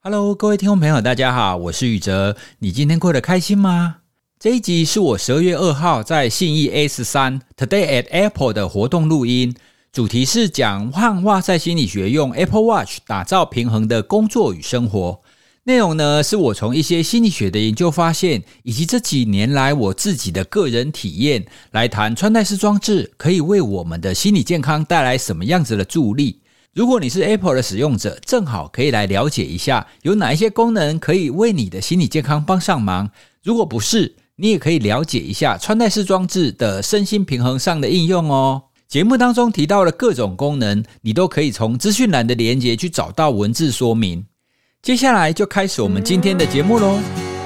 Hello，各位听众朋友，大家好，我是宇哲。你今天过得开心吗？这一集是我十二月二号在信义 A 十三 Today at Apple 的活动录音，主题是讲汉化在心理学用 Apple Watch 打造平衡的工作与生活。内容呢，是我从一些心理学的研究发现，以及这几年来我自己的个人体验，来谈穿戴式装置可以为我们的心理健康带来什么样子的助力。如果你是 Apple 的使用者，正好可以来了解一下，有哪一些功能可以为你的心理健康帮上忙。如果不是，你也可以了解一下穿戴式装置的身心平衡上的应用哦。节目当中提到的各种功能，你都可以从资讯栏的连接去找到文字说明。接下来就开始我们今天的节目喽。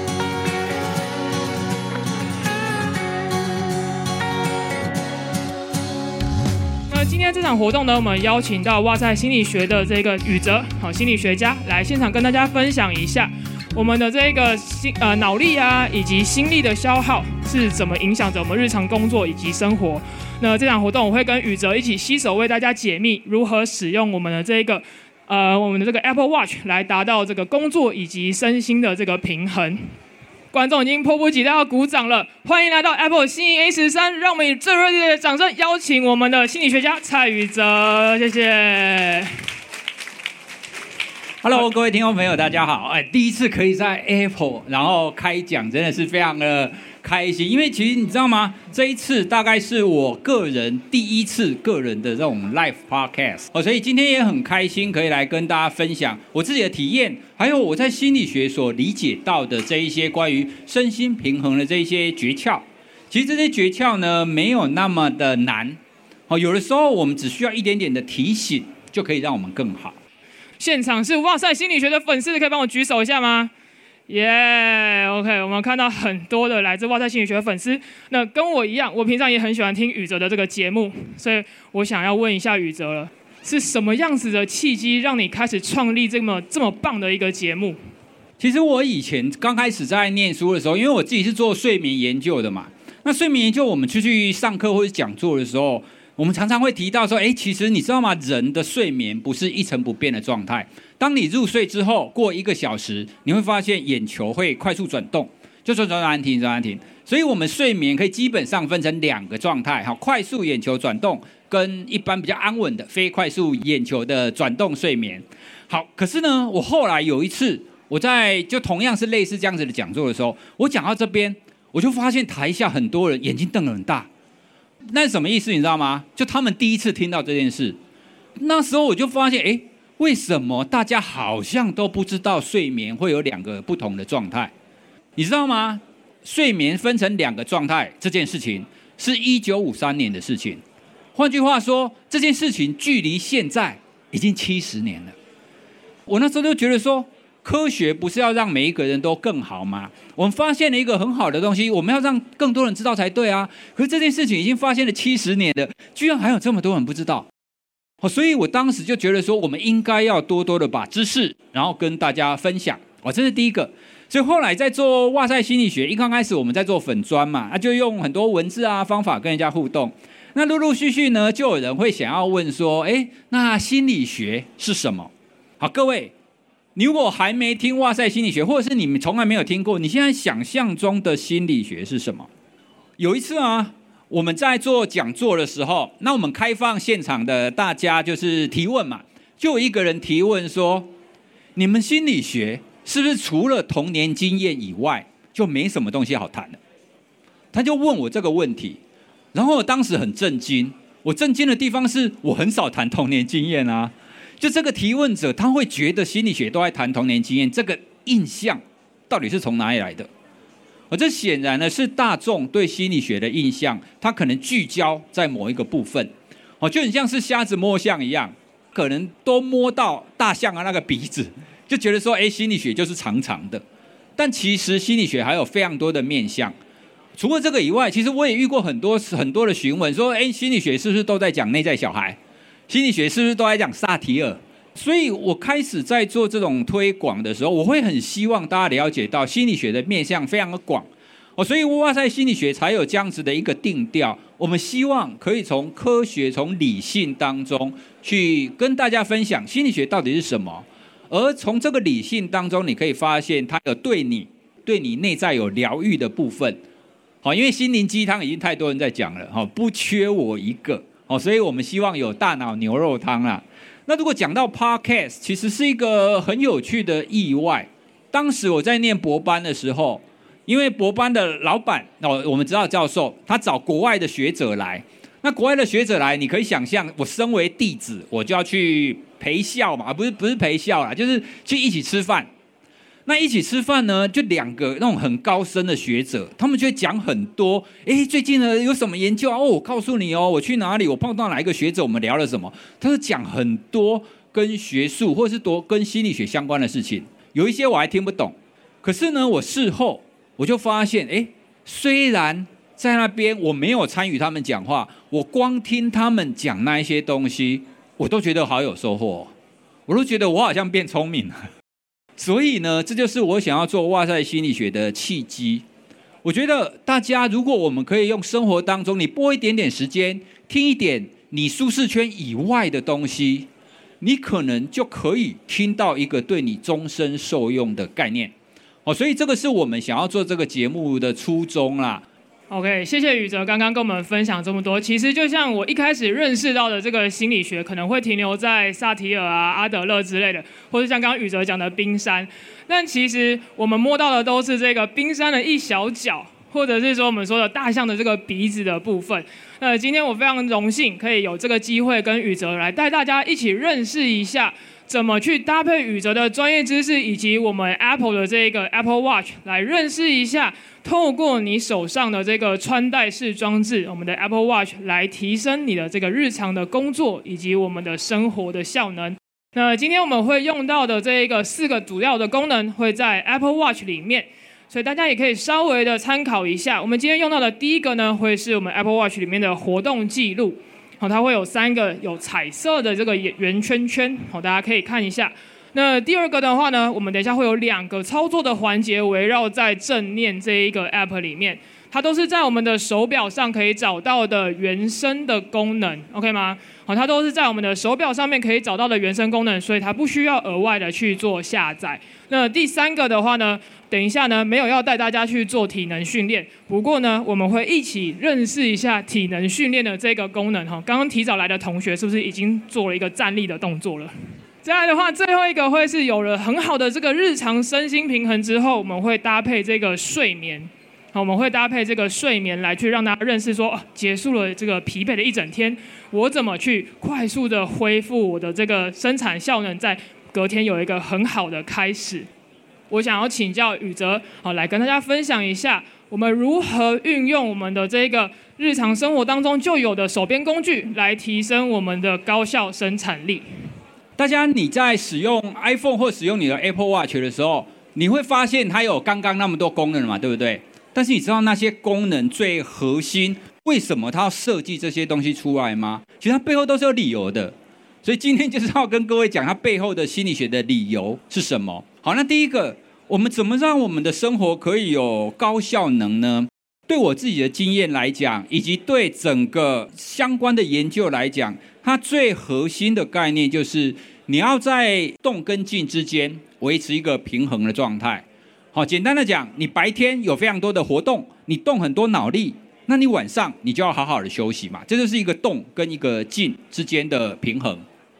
场活动呢，我们邀请到哇塞心理学的这个宇哲，好心理学家来现场跟大家分享一下。我们的这个心呃脑力啊，以及心力的消耗是怎么影响着我们日常工作以及生活？那这场活动我会跟宇哲一起携手为大家解密如何使用我们的这个呃我们的这个 Apple Watch 来达到这个工作以及身心的这个平衡。观众已经迫不及待要鼓掌了，欢迎来到 Apple 信义 A 十三，让我们以最热烈的掌声邀请我们的心理学家蔡宇哲，谢谢。Hello，各位听众朋友，大家好！哎，第一次可以在 Apple 然后开讲，真的是非常的开心。因为其实你知道吗？这一次大概是我个人第一次个人的这种 Live Podcast 哦，所以今天也很开心可以来跟大家分享我自己的体验，还有我在心理学所理解到的这一些关于身心平衡的这一些诀窍。其实这些诀窍呢，没有那么的难哦，有的时候我们只需要一点点的提醒，就可以让我们更好。现场是哇塞心理学的粉丝，可以帮我举手一下吗？耶、，OK，我们看到很多的来自哇赛心理学的粉丝。那跟我一样，我平常也很喜欢听宇哲的这个节目，所以我想要问一下宇哲了，是什么样子的契机让你开始创立这么这么棒的一个节目？其实我以前刚开始在念书的时候，因为我自己是做睡眠研究的嘛，那睡眠研究我们出去上课或者讲座的时候。我们常常会提到说，诶，其实你知道吗？人的睡眠不是一成不变的状态。当你入睡之后，过一个小时，你会发现眼球会快速转动，就说转转停，转转停。所以，我们睡眠可以基本上分成两个状态，哈，快速眼球转动跟一般比较安稳的非快速眼球的转动睡眠。好，可是呢，我后来有一次，我在就同样是类似这样子的讲座的时候，我讲到这边，我就发现台下很多人眼睛瞪得很大。那是什么意思？你知道吗？就他们第一次听到这件事，那时候我就发现，诶，为什么大家好像都不知道睡眠会有两个不同的状态？你知道吗？睡眠分成两个状态这件事情，是一九五三年的事情。换句话说，这件事情距离现在已经七十年了。我那时候就觉得说。科学不是要让每一个人都更好吗？我们发现了一个很好的东西，我们要让更多人知道才对啊！可是这件事情已经发现了七十年了，居然还有这么多人不知道。所以我当时就觉得说，我们应该要多多的把知识，然后跟大家分享。哦，这是第一个。所以后来在做哇塞心理学，一刚开始我们在做粉砖嘛，那就用很多文字啊方法跟人家互动。那陆陆续续呢，就有人会想要问说，诶，那心理学是什么？好，各位。你如果还没听哇塞心理学，或者是你们从来没有听过，你现在想象中的心理学是什么？有一次啊，我们在做讲座的时候，那我们开放现场的大家就是提问嘛，就有一个人提问说：“你们心理学是不是除了童年经验以外，就没什么东西好谈的？”他就问我这个问题，然后我当时很震惊。我震惊的地方是我很少谈童年经验啊。就这个提问者，他会觉得心理学都在谈童年经验，这个印象到底是从哪里来的？而这显然呢是大众对心理学的印象，他可能聚焦在某一个部分，哦，就很像是瞎子摸象一样，可能都摸到大象的那个鼻子，就觉得说，哎，心理学就是长长的。但其实心理学还有非常多的面向，除了这个以外，其实我也遇过很多很多的询问，说，哎，心理学是不是都在讲内在小孩？心理学是不是都在讲萨提尔？所以我开始在做这种推广的时候，我会很希望大家了解到心理学的面向非常的广哦，所以哇塞心理学才有这样子的一个定调。我们希望可以从科学、从理性当中去跟大家分享心理学到底是什么，而从这个理性当中，你可以发现它有对你、对你内在有疗愈的部分。好，因为心灵鸡汤已经太多人在讲了，哈，不缺我一个。哦，所以我们希望有大脑牛肉汤啦。那如果讲到 Podcast，其实是一个很有趣的意外。当时我在念博班的时候，因为博班的老板哦，我们知道教授，他找国外的学者来。那国外的学者来，你可以想象，我身为弟子，我就要去陪笑嘛，不是不是陪笑啦，就是去一起吃饭。那一起吃饭呢，就两个那种很高深的学者，他们就会讲很多。哎，最近呢有什么研究？哦，我告诉你哦，我去哪里，我碰到哪一个学者，我们聊了什么？他是讲很多跟学术或是多跟心理学相关的事情，有一些我还听不懂。可是呢，我事后我就发现，哎，虽然。在那边，我没有参与他们讲话，我光听他们讲那一些东西，我都觉得好有收获，我都觉得我好像变聪明了。所以呢，这就是我想要做哇塞心理学的契机。我觉得大家，如果我们可以用生活当中，你拨一点点时间，听一点你舒适圈以外的东西，你可能就可以听到一个对你终身受用的概念。哦，所以这个是我们想要做这个节目的初衷啦。OK，谢谢宇哲刚刚跟我们分享这么多。其实就像我一开始认识到的这个心理学，可能会停留在萨提尔啊、阿德勒之类的，或者像刚刚宇哲讲的冰山。但其实我们摸到的都是这个冰山的一小角，或者是说我们说的大象的这个鼻子的部分。那今天我非常荣幸可以有这个机会跟宇哲来带大家一起认识一下。怎么去搭配宇哲的专业知识，以及我们 Apple 的这个 Apple Watch 来认识一下，透过你手上的这个穿戴式装置，我们的 Apple Watch 来提升你的这个日常的工作以及我们的生活的效能。那今天我们会用到的这一个四个主要的功能会在 Apple Watch 里面，所以大家也可以稍微的参考一下。我们今天用到的第一个呢，会是我们 Apple Watch 里面的活动记录。好，它会有三个有彩色的这个圆圈圈，好，大家可以看一下。那第二个的话呢，我们等一下会有两个操作的环节围绕在正念这一个 App 里面，它都是在我们的手表上可以找到的原生的功能，OK 吗？好，它都是在我们的手表上面可以找到的原生功能，所以它不需要额外的去做下载。那第三个的话呢，等一下呢，没有要带大家去做体能训练，不过呢，我们会一起认识一下体能训练的这个功能哈。刚刚提早来的同学是不是已经做了一个站立的动作了？再来的话，最后一个会是有了很好的这个日常身心平衡之后，我们会搭配这个睡眠，好，我们会搭配这个睡眠来去让大家认识说，结束了这个疲惫的一整天，我怎么去快速的恢复我的这个生产效能，在隔天有一个很好的开始。我想要请教宇哲，好，来跟大家分享一下，我们如何运用我们的这个日常生活当中就有的手边工具，来提升我们的高效生产力。大家你在使用 iPhone 或使用你的 Apple Watch 的时候，你会发现它有刚刚那么多功能嘛，对不对？但是你知道那些功能最核心，为什么它要设计这些东西出来吗？其实它背后都是有理由的。所以今天就是要跟各位讲它背后的心理学的理由是什么。好，那第一个。我们怎么让我们的生活可以有高效能呢？对我自己的经验来讲，以及对整个相关的研究来讲，它最核心的概念就是你要在动跟静之间维持一个平衡的状态。好，简单的讲，你白天有非常多的活动，你动很多脑力，那你晚上你就要好好的休息嘛。这就是一个动跟一个静之间的平衡。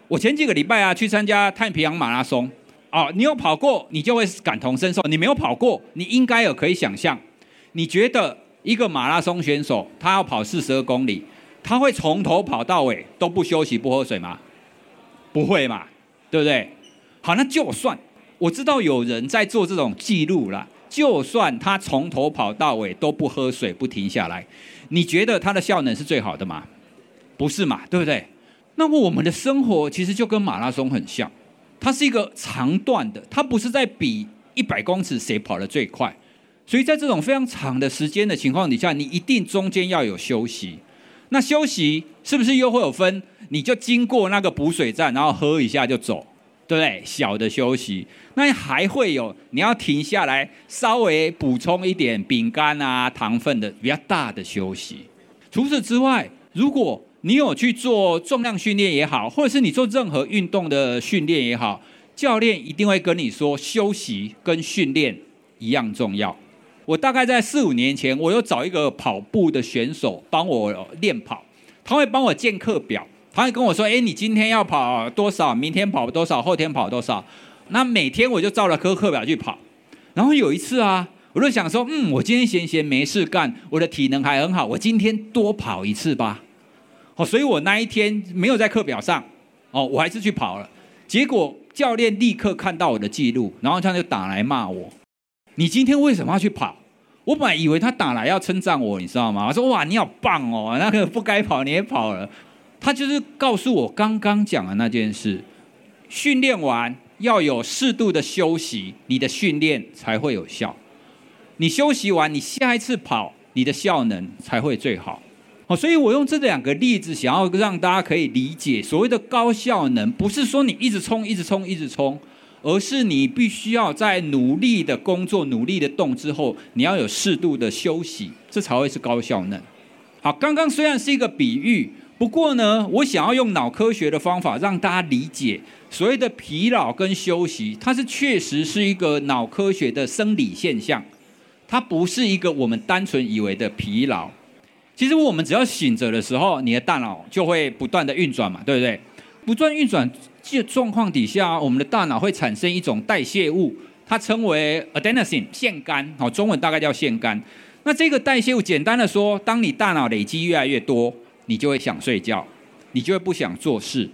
我前几个礼拜啊，去参加太平洋马拉松。哦，你有跑过，你就会感同身受；你没有跑过，你应该有可以想象。你觉得一个马拉松选手，他要跑四十二公里，他会从头跑到尾都不休息、不喝水吗？不会嘛，对不对？好，那就算我知道有人在做这种记录了，就算他从头跑到尾都不喝水、不停下来，你觉得他的效能是最好的吗？不是嘛，对不对？那么我们的生活其实就跟马拉松很像。它是一个长段的，它不是在比一百公尺谁跑得最快，所以在这种非常长的时间的情况底下，你一定中间要有休息。那休息是不是又会有分？你就经过那个补水站，然后喝一下就走，对不对？小的休息，那还会有你要停下来稍微补充一点饼干啊、糖分的比较大的休息。除此之外，如果你有去做重量训练也好，或者是你做任何运动的训练也好，教练一定会跟你说，休息跟训练一样重要。我大概在四五年前，我有找一个跑步的选手帮我练跑，他会帮我建课表，他会跟我说：“诶，你今天要跑多少？明天跑多少？后天跑多少？”那每天我就照了课课表去跑。然后有一次啊，我就想说：“嗯，我今天闲闲没事干，我的体能还很好，我今天多跑一次吧。”哦，所以我那一天没有在课表上，哦，我还是去跑了。结果教练立刻看到我的记录，然后他就打来骂我：“你今天为什么要去跑？”我本来以为他打来要称赞我，你知道吗？我说：“哇，你好棒哦，那个不该跑你也跑了。”他就是告诉我刚刚讲的那件事：训练完要有适度的休息，你的训练才会有效。你休息完，你下一次跑，你的效能才会最好。所以我用这两个例子，想要让大家可以理解，所谓的高效能，不是说你一直冲、一直冲、一直冲，而是你必须要在努力的工作、努力的动之后，你要有适度的休息，这才会是高效能。好，刚刚虽然是一个比喻，不过呢，我想要用脑科学的方法让大家理解，所谓的疲劳跟休息，它是确实是一个脑科学的生理现象，它不是一个我们单纯以为的疲劳。其实我们只要醒着的时候，你的大脑就会不断的运转嘛，对不对？不断运转这状况底下，我们的大脑会产生一种代谢物，它称为 adenosine 腺苷，好，中文大概叫腺苷。那这个代谢物，简单的说，当你大脑累积越来越多，你就会想睡觉，你就会不想做事。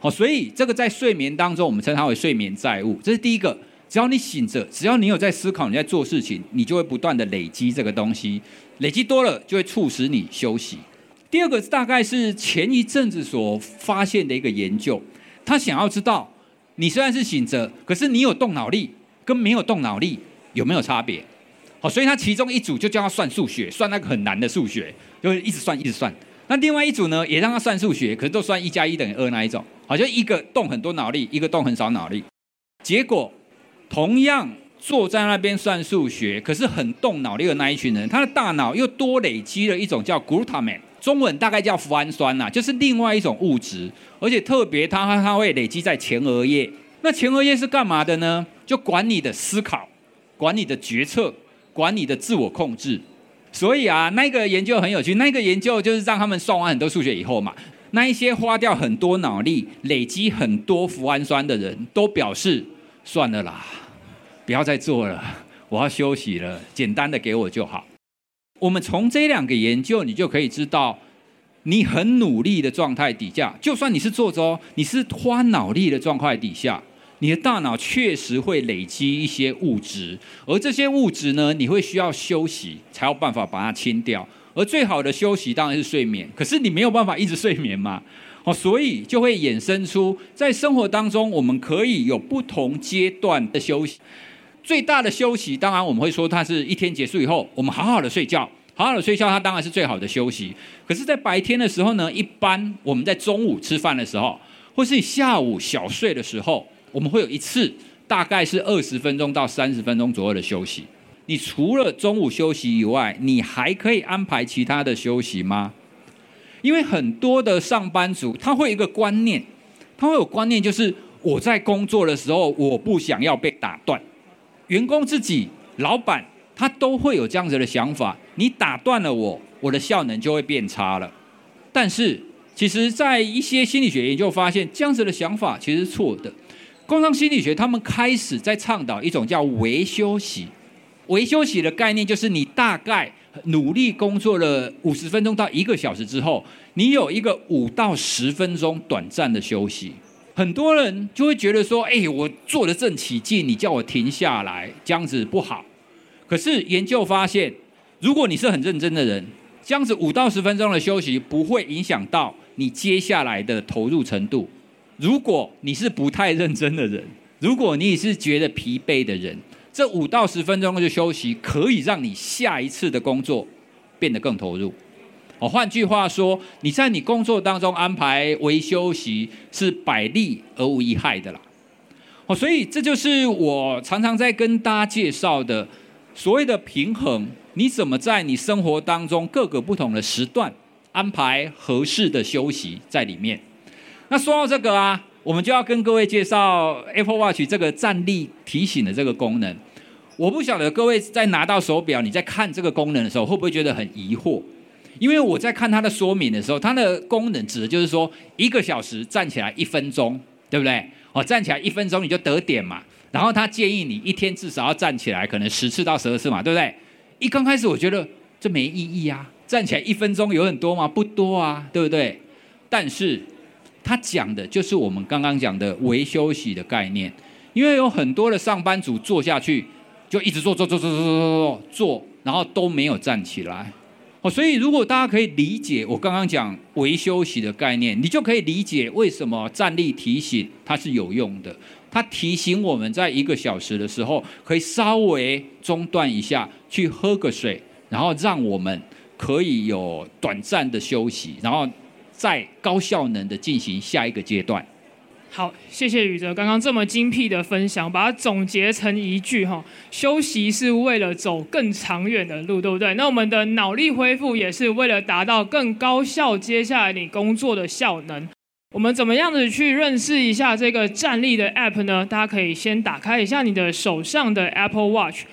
好，所以这个在睡眠当中，我们称它为睡眠债务。这是第一个。只要你醒着，只要你有在思考，你在做事情，你就会不断的累积这个东西，累积多了就会促使你休息。第二个大概是前一阵子所发现的一个研究，他想要知道你虽然是醒着，可是你有动脑力跟没有动脑力有没有差别？好，所以他其中一组就叫他算数学，算那个很难的数学，就一直算一直算。那另外一组呢，也让他算数学，可是都算一加一等于二那一种，好像一个动很多脑力，一个动很少脑力，结果。同样坐在那边算数学，可是很动脑力的那一群人，他的大脑又多累积了一种叫 glutamate，中文大概叫脯氨酸呐，就是另外一种物质，而且特别它它会累积在前额叶。那前额叶是干嘛的呢？就管你的思考，管你的决策，管你的自我控制。所以啊，那个研究很有趣，那个研究就是让他们算完很多数学以后嘛，那一些花掉很多脑力、累积很多脯氨酸的人都表示算了啦。不要再做了，我要休息了。简单的给我就好。我们从这两个研究，你就可以知道，你很努力的状态底下，就算你是坐着，你是花脑力的状态底下，你的大脑确实会累积一些物质，而这些物质呢，你会需要休息才有办法把它清掉。而最好的休息当然是睡眠，可是你没有办法一直睡眠嘛。哦，所以就会衍生出在生活当中，我们可以有不同阶段的休息。最大的休息，当然我们会说，它是一天结束以后，我们好好的睡觉，好好的睡觉，它当然是最好的休息。可是，在白天的时候呢，一般我们在中午吃饭的时候，或是你下午小睡的时候，我们会有一次，大概是二十分钟到三十分钟左右的休息。你除了中午休息以外，你还可以安排其他的休息吗？因为很多的上班族他会有一个观念，他会有观念，就是我在工作的时候，我不想要被打断。员工自己、老板，他都会有这样子的想法。你打断了我，我的效能就会变差了。但是，其实，在一些心理学研究发现，这样子的想法其实是错的。工商心理学他们开始在倡导一种叫微休息。微休息的概念就是，你大概努力工作了五十分钟到一个小时之后，你有一个五到十分钟短暂的休息。很多人就会觉得说：“哎，我做得正起劲，你叫我停下来，这样子不好。”可是研究发现，如果你是很认真的人，这样子五到十分钟的休息不会影响到你接下来的投入程度。如果你是不太认真的人，如果你是觉得疲惫的人，这五到十分钟的休息可以让你下一次的工作变得更投入。哦，换句话说，你在你工作当中安排为休息是百利而无一害的啦。哦，所以这就是我常常在跟大家介绍的所谓的平衡。你怎么在你生活当中各个不同的时段安排合适的休息在里面？那说到这个啊，我们就要跟各位介绍 Apple Watch 这个站立提醒的这个功能。我不晓得各位在拿到手表，你在看这个功能的时候，会不会觉得很疑惑？因为我在看它的说明的时候，它的功能指的就是说，一个小时站起来一分钟，对不对？哦，站起来一分钟你就得点嘛。然后他建议你一天至少要站起来，可能十次到十二次嘛，对不对？一刚开始我觉得这没意义啊，站起来一分钟有很多吗？不多啊，对不对？但是他讲的就是我们刚刚讲的微休息的概念，因为有很多的上班族坐下去就一直坐坐坐坐坐坐坐坐，然后都没有站起来。哦，所以如果大家可以理解我刚刚讲微休息的概念，你就可以理解为什么站立提醒它是有用的。它提醒我们在一个小时的时候，可以稍微中断一下，去喝个水，然后让我们可以有短暂的休息，然后再高效能的进行下一个阶段。好，谢谢宇哲刚刚这么精辟的分享，把它总结成一句哈：休息是为了走更长远的路，对不对？那我们的脑力恢复也是为了达到更高效，接下来你工作的效能。我们怎么样子去认识一下这个站立的 App 呢？大家可以先打开一下你的手上的 Apple Watch，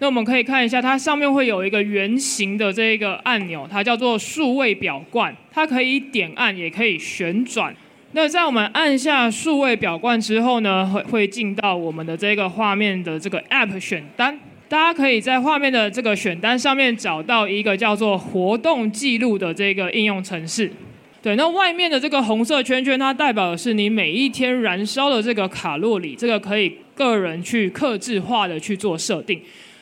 那我们可以看一下，它上面会有一个圆形的这个按钮，它叫做数位表冠，它可以点按，也可以旋转。那在我们按下数位表冠之后呢，会会进到我们的这个画面的这个 App 选单。大家可以在画面的这个选单上面找到一个叫做活动记录的这个应用程式。对，那外面的这个红色圈圈，它代表的是你每一天燃烧的这个卡路里，这个可以个人去客制化的去做设定。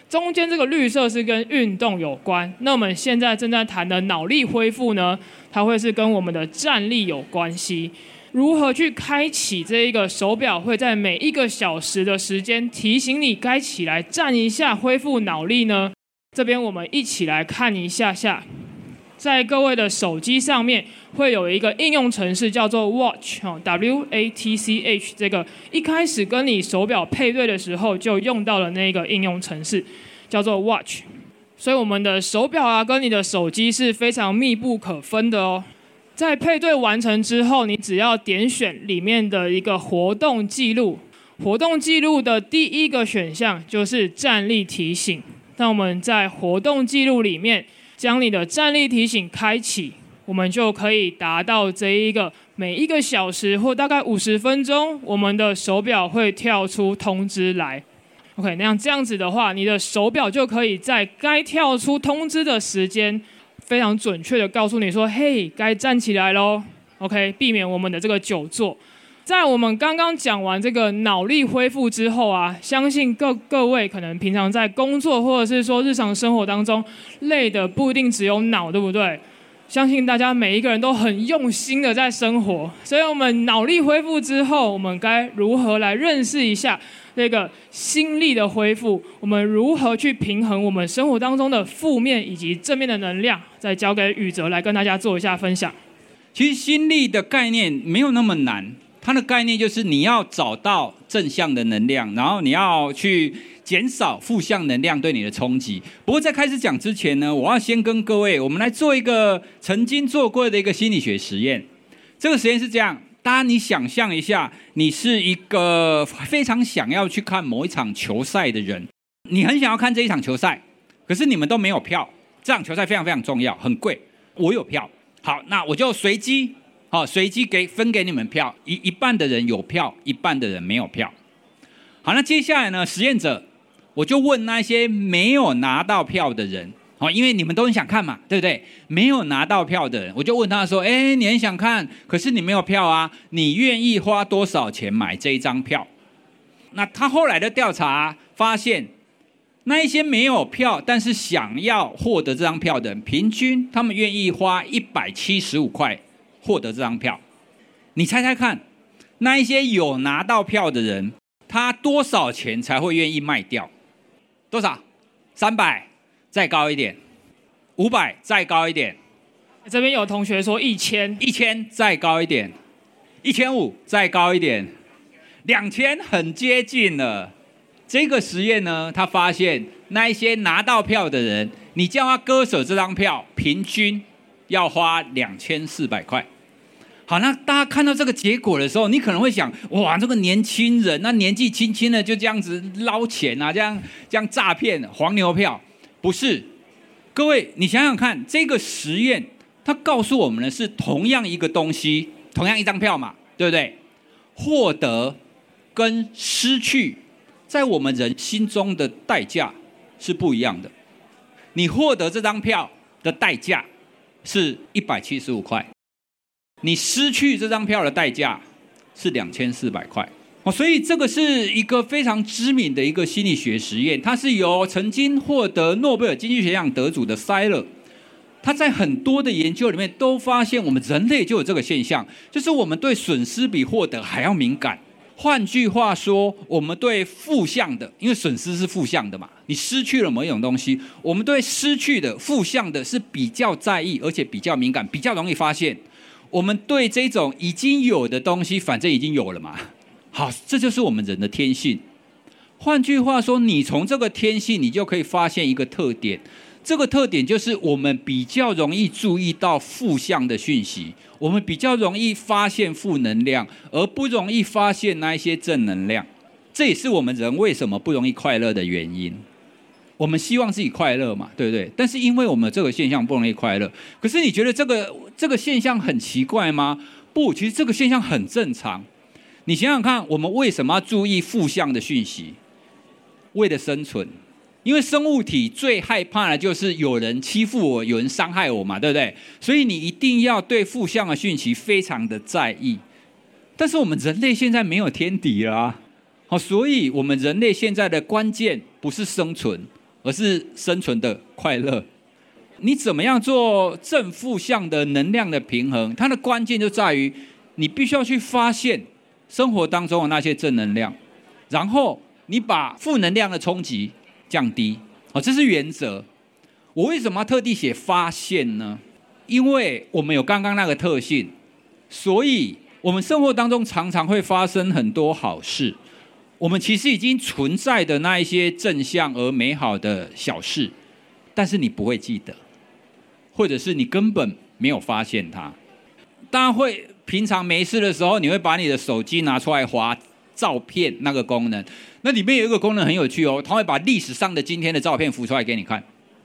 中间这个绿色是跟运动有关。那我们现在正在谈的脑力恢复呢，它会是跟我们的站立有关系。如何去开启这一个手表，会在每一个小时的时间提醒你该起来站一下，恢复脑力呢？这边我们一起来看一下下，在各位的手机上面会有一个应用程式叫做 Watch 哈，W A T C H，这个一开始跟你手表配对的时候就用到了那个应用程式，叫做 Watch。所以我们的手表啊，跟你的手机是非常密不可分的哦。在配对完成之后，你只要点选里面的一个活动记录，活动记录的第一个选项就是站立提醒。那我们在活动记录里面将你的站立提醒开启，我们就可以达到这一个每一个小时或大概五十分钟，我们的手表会跳出通知来。OK，那样这样子的话，你的手表就可以在该跳出通知的时间。非常准确的告诉你说：“嘿，该站起来喽。”OK，避免我们的这个久坐。在我们刚刚讲完这个脑力恢复之后啊，相信各各位可能平常在工作或者是说日常生活当中累的不一定只有脑，对不对？相信大家每一个人都很用心的在生活。所以，我们脑力恢复之后，我们该如何来认识一下？这个心力的恢复，我们如何去平衡我们生活当中的负面以及正面的能量？再交给宇哲来跟大家做一下分享。其实心力的概念没有那么难，它的概念就是你要找到正向的能量，然后你要去减少负向能量对你的冲击。不过在开始讲之前呢，我要先跟各位，我们来做一个曾经做过的一个心理学实验。这个实验是这样。大家，你想象一下，你是一个非常想要去看某一场球赛的人，你很想要看这一场球赛，可是你们都没有票。这场球赛非常非常重要，很贵。我有票，好，那我就随机，好，随机给分给你们票，一一半的人有票，一半的人没有票。好，那接下来呢，实验者，我就问那些没有拿到票的人。好，因为你们都很想看嘛，对不对？没有拿到票的人，我就问他说：“哎，你很想看，可是你没有票啊，你愿意花多少钱买这一张票？”那他后来的调查发现，那一些没有票但是想要获得这张票的人，平均他们愿意花一百七十五块获得这张票。你猜猜看，那一些有拿到票的人，他多少钱才会愿意卖掉？多少？三百。再高一点，五百，再高一点。这边有同学说一千，一千再高一点，一千五再高一点，两千很接近了。这个实验呢，他发现那一些拿到票的人，你叫他割舍这张票，平均要花两千四百块。好，那大家看到这个结果的时候，你可能会想：哇，这个年轻人，那年纪轻轻的就这样子捞钱啊，这样这样诈骗黄牛票？不是，各位，你想想看，这个实验它告诉我们的是同样一个东西，同样一张票嘛，对不对？获得跟失去，在我们人心中的代价是不一样的。你获得这张票的代价是一百七十五块。你失去这张票的代价是两千四百块哦，所以这个是一个非常知名的一个心理学实验，它是由曾经获得诺贝尔经济学奖得主的塞勒，他在很多的研究里面都发现，我们人类就有这个现象，就是我们对损失比获得还要敏感。换句话说，我们对负向的，因为损失是负向的嘛，你失去了某一种东西，我们对失去的负向的是比较在意，而且比较敏感，比较容易发现。我们对这种已经有的东西，反正已经有了嘛。好，这就是我们人的天性。换句话说，你从这个天性，你就可以发现一个特点。这个特点就是我们比较容易注意到负向的讯息，我们比较容易发现负能量，而不容易发现那一些正能量。这也是我们人为什么不容易快乐的原因。我们希望自己快乐嘛，对不对？但是因为我们这个现象不容易快乐，可是你觉得这个这个现象很奇怪吗？不，其实这个现象很正常。你想想看，我们为什么要注意负向的讯息？为了生存，因为生物体最害怕的就是有人欺负我，有人伤害我嘛，对不对？所以你一定要对负向的讯息非常的在意。但是我们人类现在没有天敌了啊，好，所以我们人类现在的关键不是生存。而是生存的快乐，你怎么样做正负向的能量的平衡？它的关键就在于你必须要去发现生活当中的那些正能量，然后你把负能量的冲击降低。哦，这是原则。我为什么要特地写发现呢？因为我们有刚刚那个特性，所以我们生活当中常常会发生很多好事。我们其实已经存在的那一些正向而美好的小事，但是你不会记得，或者是你根本没有发现它。当然会，平常没事的时候，你会把你的手机拿出来滑照片那个功能，那里面有一个功能很有趣哦，它会把历史上的今天的照片浮出来给你看。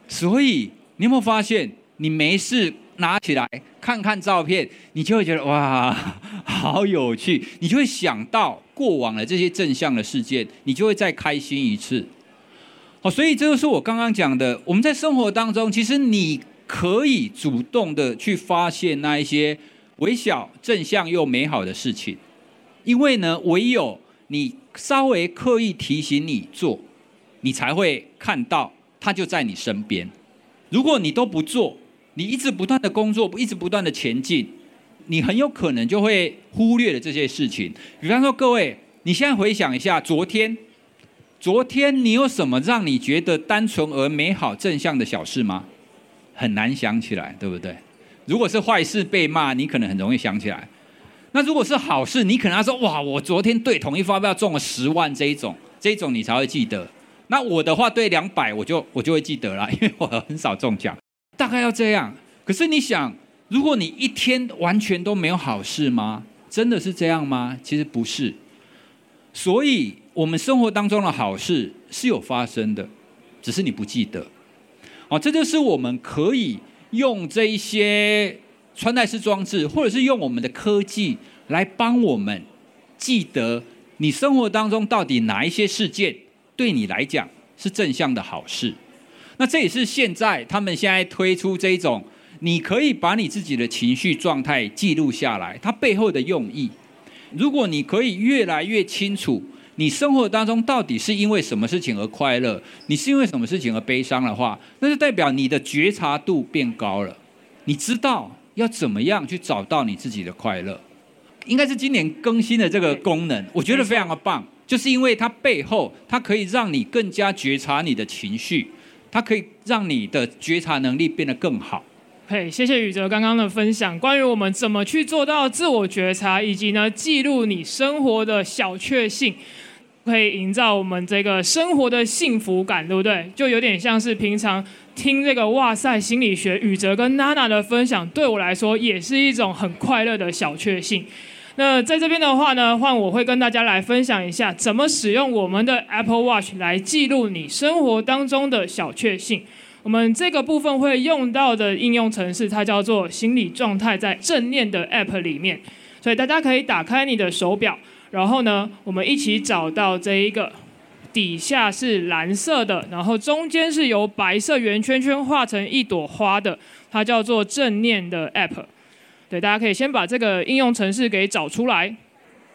所以你有没有发现，你没事拿起来看看照片，你就会觉得哇，好有趣，你就会想到。过往的这些正向的事件，你就会再开心一次。好，所以这就是我刚刚讲的。我们在生活当中，其实你可以主动的去发现那一些微小、正向又美好的事情，因为呢，唯有你稍微刻意提醒你做，你才会看到它就在你身边。如果你都不做，你一直不断的工作，一直不断的前进。你很有可能就会忽略了这些事情。比方说，各位，你现在回想一下，昨天，昨天你有什么让你觉得单纯而美好、正向的小事吗？很难想起来，对不对？如果是坏事被骂，你可能很容易想起来。那如果是好事，你可能要说：“哇，我昨天对统一发票中了十万这一种，这一种你才会记得。”那我的话对两百，我就我就会记得了，因为我很少中奖，大概要这样。可是你想。如果你一天完全都没有好事吗？真的是这样吗？其实不是。所以，我们生活当中的好事是有发生的，只是你不记得。哦，这就是我们可以用这一些穿戴式装置，或者是用我们的科技来帮我们记得你生活当中到底哪一些事件对你来讲是正向的好事。那这也是现在他们现在推出这种。你可以把你自己的情绪状态记录下来，它背后的用意。如果你可以越来越清楚，你生活当中到底是因为什么事情而快乐，你是因为什么事情而悲伤的话，那就代表你的觉察度变高了。你知道要怎么样去找到你自己的快乐，应该是今年更新的这个功能，我觉得非常的棒，就是因为它背后它可以让你更加觉察你的情绪，它可以让你的觉察能力变得更好。嘿，谢谢宇哲刚刚的分享，关于我们怎么去做到自我觉察，以及呢记录你生活的小确幸。可以营造我们这个生活的幸福感，对不对？就有点像是平常听这个哇塞心理学宇哲跟娜娜的分享，对我来说也是一种很快乐的小确幸。那在这边的话呢，换我会跟大家来分享一下，怎么使用我们的 Apple Watch 来记录你生活当中的小确幸。我们这个部分会用到的应用程式，它叫做心理状态，在正念的 App 里面，所以大家可以打开你的手表。然后呢，我们一起找到这一个，底下是蓝色的，然后中间是由白色圆圈圈画成一朵花的，它叫做正念的 App。对，大家可以先把这个应用程式给找出来。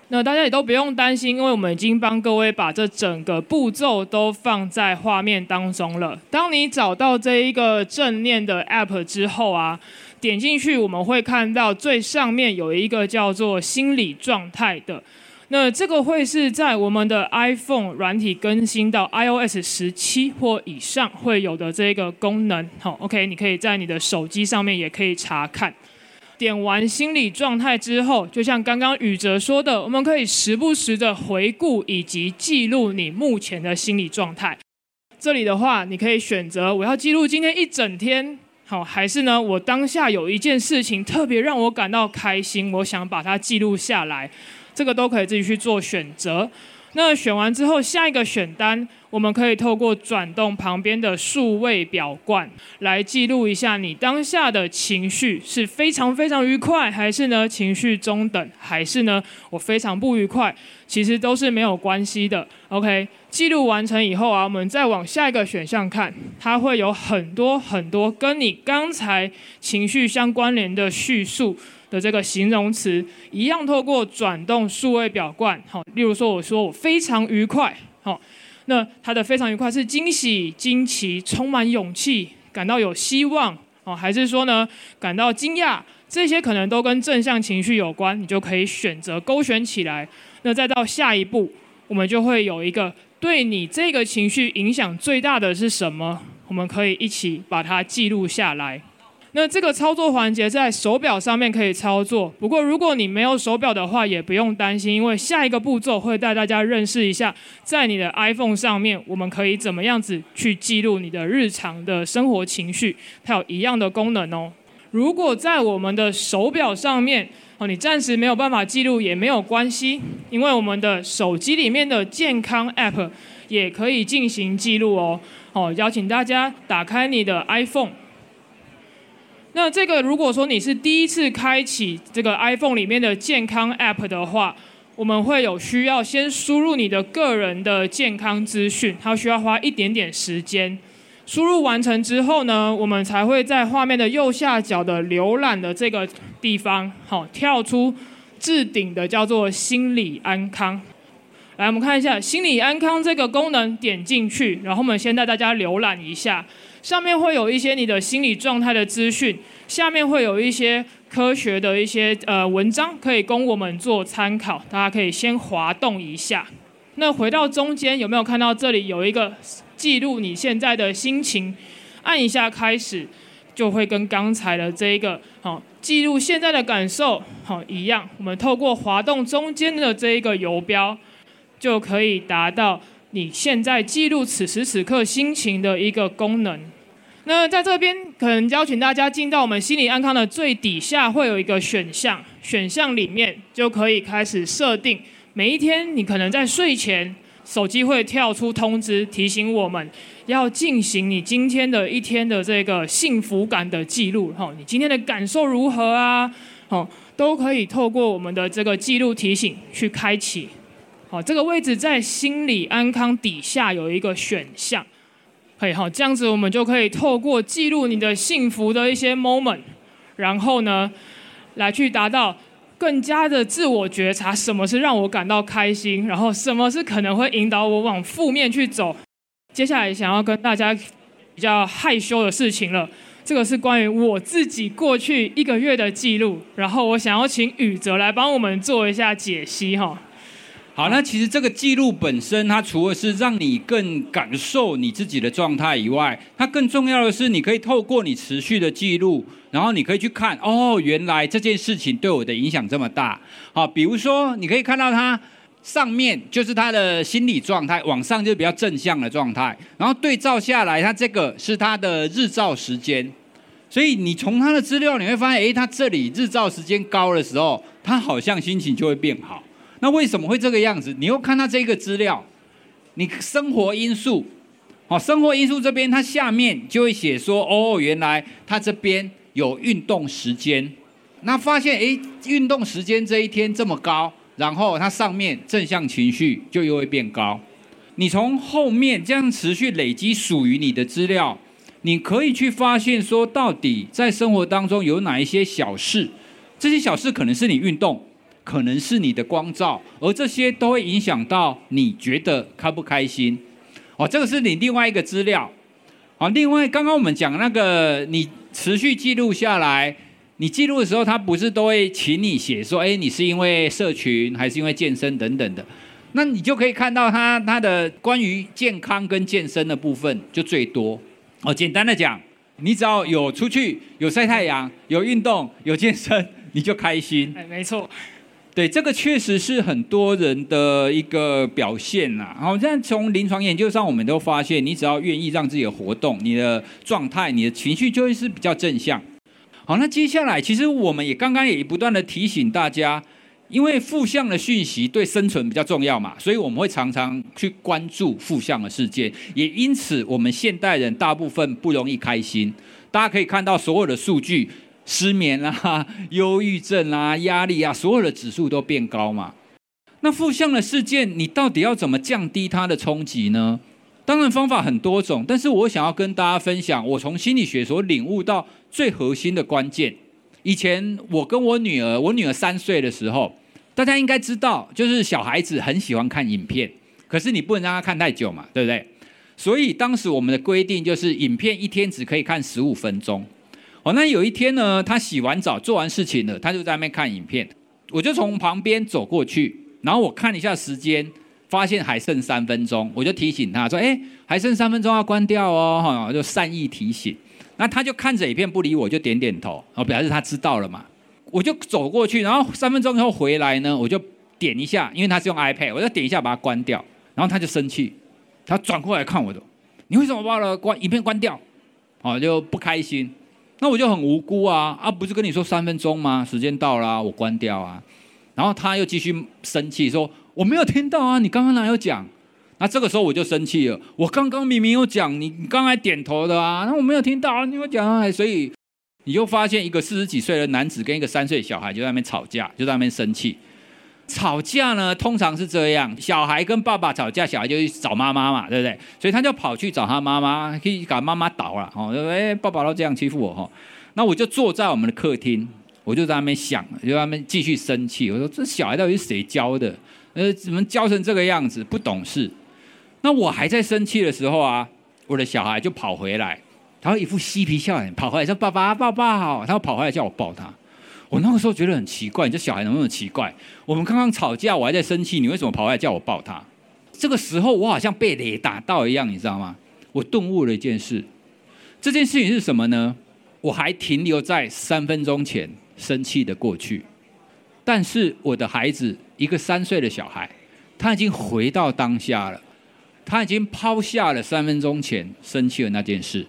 那大家也都不用担心，因为我们已经帮各位把这整个步骤都放在画面当中了。当你找到这一个正念的 App 之后啊，点进去我们会看到最上面有一个叫做心理状态的。那这个会是在我们的 iPhone 软体更新到 iOS 十七或以上会有的这个功能。好，OK，你可以在你的手机上面也可以查看。点完心理状态之后，就像刚刚宇哲说的，我们可以时不时的回顾以及记录你目前的心理状态。这里的话，你可以选择我要记录今天一整天，好，还是呢，我当下有一件事情特别让我感到开心，我想把它记录下来。这个都可以自己去做选择。那选完之后，下一个选单，我们可以透过转动旁边的数位表冠来记录一下你当下的情绪是非常非常愉快，还是呢情绪中等，还是呢我非常不愉快，其实都是没有关系的。OK，记录完成以后啊，我们再往下一个选项看，它会有很多很多跟你刚才情绪相关联的叙述。的这个形容词一样，透过转动数位表冠，好，例如说我说我非常愉快，好，那它的非常愉快是惊喜、惊奇、充满勇气、感到有希望，哦，还是说呢感到惊讶？这些可能都跟正向情绪有关，你就可以选择勾选起来。那再到下一步，我们就会有一个对你这个情绪影响最大的是什么？我们可以一起把它记录下来。那这个操作环节在手表上面可以操作，不过如果你没有手表的话，也不用担心，因为下一个步骤会带大家认识一下，在你的 iPhone 上面，我们可以怎么样子去记录你的日常的生活情绪，它有一样的功能哦。如果在我们的手表上面哦，你暂时没有办法记录也没有关系，因为我们的手机里面的健康 App 也可以进行记录哦。哦，邀请大家打开你的 iPhone。那这个，如果说你是第一次开启这个 iPhone 里面的健康 App 的话，我们会有需要先输入你的个人的健康资讯，它需要花一点点时间。输入完成之后呢，我们才会在画面的右下角的浏览的这个地方，好，跳出置顶的叫做心理安康。来，我们看一下心理安康这个功能，点进去，然后我们先带大家浏览一下。上面会有一些你的心理状态的资讯，下面会有一些科学的一些呃文章可以供我们做参考，大家可以先滑动一下。那回到中间有没有看到这里有一个记录你现在的心情？按一下开始，就会跟刚才的这一个好记录现在的感受好一样。我们透过滑动中间的这一个游标，就可以达到你现在记录此时此刻心情的一个功能。那在这边，可能邀请大家进到我们心理安康的最底下，会有一个选项，选项里面就可以开始设定。每一天，你可能在睡前，手机会跳出通知，提醒我们要进行你今天的一天的这个幸福感的记录。哈，你今天的感受如何啊？好，都可以透过我们的这个记录提醒去开启。好，这个位置在心理安康底下有一个选项。可以好，这样子我们就可以透过记录你的幸福的一些 moment，然后呢，来去达到更加的自我觉察，什么是让我感到开心，然后什么是可能会引导我往负面去走。接下来想要跟大家比较害羞的事情了，这个是关于我自己过去一个月的记录，然后我想要请宇哲来帮我们做一下解析哈。好，那其实这个记录本身，它除了是让你更感受你自己的状态以外，它更重要的是，你可以透过你持续的记录，然后你可以去看，哦，原来这件事情对我的影响这么大。好，比如说你可以看到它上面就是他的心理状态，往上就比较正向的状态，然后对照下来，他这个是他的日照时间。所以你从他的资料你会发现，诶，他这里日照时间高的时候，他好像心情就会变好。那为什么会这个样子？你又看他这个资料，你生活因素，好，生活因素这边，它下面就会写说，哦，原来他这边有运动时间。那发现，诶，运动时间这一天这么高，然后它上面正向情绪就又会变高。你从后面这样持续累积属于你的资料。你可以去发现说，到底在生活当中有哪一些小事，这些小事可能是你运动，可能是你的光照，而这些都会影响到你觉得开不开心。哦，这个是你另外一个资料。好，另外刚刚我们讲那个，你持续记录下来，你记录的时候，他不是都会请你写说，哎，你是因为社群还是因为健身等等的，那你就可以看到他他的关于健康跟健身的部分就最多。哦，简单的讲，你只要有出去、有晒太阳、有运动、有健身，你就开心。哎，没错，对，这个确实是很多人的一个表现呐。好，像从临床研究上，我们都发现，你只要愿意让自己的活动，你的状态、你的情绪就会是比较正向。好，那接下来，其实我们也刚刚也不断的提醒大家。因为负向的讯息对生存比较重要嘛，所以我们会常常去关注负向的事件，也因此我们现代人大部分不容易开心。大家可以看到所有的数据，失眠啊、忧郁症啊、压力啊，所有的指数都变高嘛。那负向的事件，你到底要怎么降低它的冲击呢？当然方法很多种，但是我想要跟大家分享，我从心理学所领悟到最核心的关键。以前我跟我女儿，我女儿三岁的时候，大家应该知道，就是小孩子很喜欢看影片，可是你不能让她看太久嘛，对不对？所以当时我们的规定就是，影片一天只可以看十五分钟。哦，那有一天呢，他洗完澡做完事情了，他就在那边看影片，我就从旁边走过去，然后我看一下时间，发现还剩三分钟，我就提醒他说：“哎，还剩三分钟要关掉哦。”哈，就善意提醒。那他就看着影片不理我，就点点头，哦，表示他知道了嘛。我就走过去，然后三分钟以后回来呢，我就点一下，因为他是用 iPad，我就点一下把它关掉，然后他就生气，他转过来看我的，你为什么把我关影片关掉？哦，就不开心。那我就很无辜啊，啊，不是跟你说三分钟吗？时间到了，我关掉啊。然后他又继续生气说，我没有听到啊，你刚刚哪有讲？那这个时候我就生气了，我刚刚明明有讲，你刚才点头的啊，那我没有听到啊，你有讲啊，所以你就发现一个四十几岁的男子跟一个三岁小孩就在那边吵架，就在那边生气。吵架呢，通常是这样，小孩跟爸爸吵架，小孩就去找妈妈嘛，对不对？所以他就跑去找他妈妈，可以把妈妈倒了，哦，哎，爸爸都这样欺负我，哈，那我就坐在我们的客厅，我就在那边想，就在那边继续生气。我说这小孩到底是谁教的？呃，怎么教成这个样子？不懂事。那我还在生气的时候啊，我的小孩就跑回来，他一副嬉皮笑脸跑回来说：“爸爸，爸爸好。”他跑回来叫我抱他。我那个时候觉得很奇怪，你这小孩能不能奇怪？我们刚刚吵架，我还在生气，你为什么跑来叫我抱他？这个时候我好像被雷打到一样，你知道吗？我顿悟了一件事，这件事情是什么呢？我还停留在三分钟前生气的过去，但是我的孩子，一个三岁的小孩，他已经回到当下了。他已经抛下了三分钟前生气的那件事，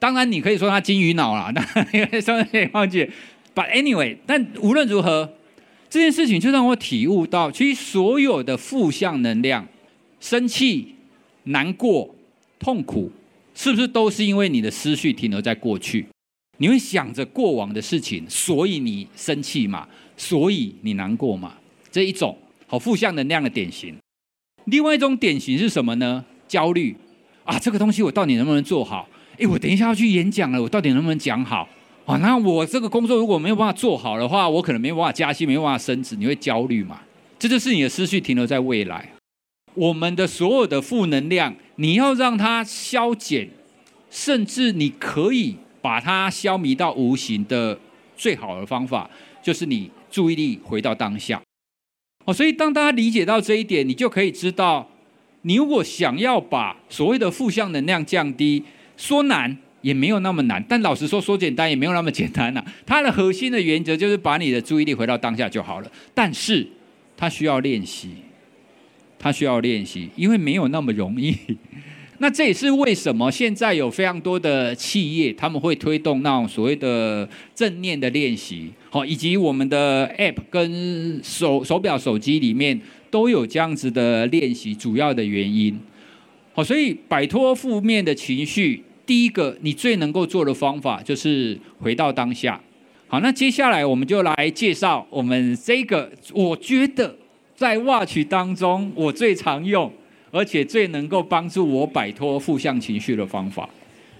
当然你可以说他金鱼脑了，那 因为三分钟忘记。But anyway，但无论如何，这件事情就让我体悟到，其实所有的负向能量，生气、难过、痛苦，是不是都是因为你的思绪停留在过去？你会想着过往的事情，所以你生气嘛，所以你难过嘛，这一种好负向能量的典型。另外一种典型是什么呢？焦虑啊，这个东西我到底能不能做好？诶，我等一下要去演讲了，我到底能不能讲好？啊，那我这个工作如果没有办法做好的话，我可能没有办法加薪，没有办法升职，你会焦虑嘛？这就是你的思绪停留在未来。我们的所有的负能量，你要让它消减，甚至你可以把它消弭到无形的最好的方法，就是你注意力回到当下。哦，所以当大家理解到这一点，你就可以知道，你如果想要把所谓的负向能量降低，说难也没有那么难，但老实说，说简单也没有那么简单呐。它的核心的原则就是把你的注意力回到当下就好了，但是它需要练习。它需要练习，因为没有那么容易。那这也是为什么现在有非常多的企业，他们会推动那种所谓的正念的练习，好，以及我们的 App 跟手手表、手机里面都有这样子的练习，主要的原因。好，所以摆脱负面的情绪，第一个你最能够做的方法就是回到当下。好，那接下来我们就来介绍我们这个，我觉得在 Watch 当中我最常用。而且最能够帮助我摆脱负向情绪的方法。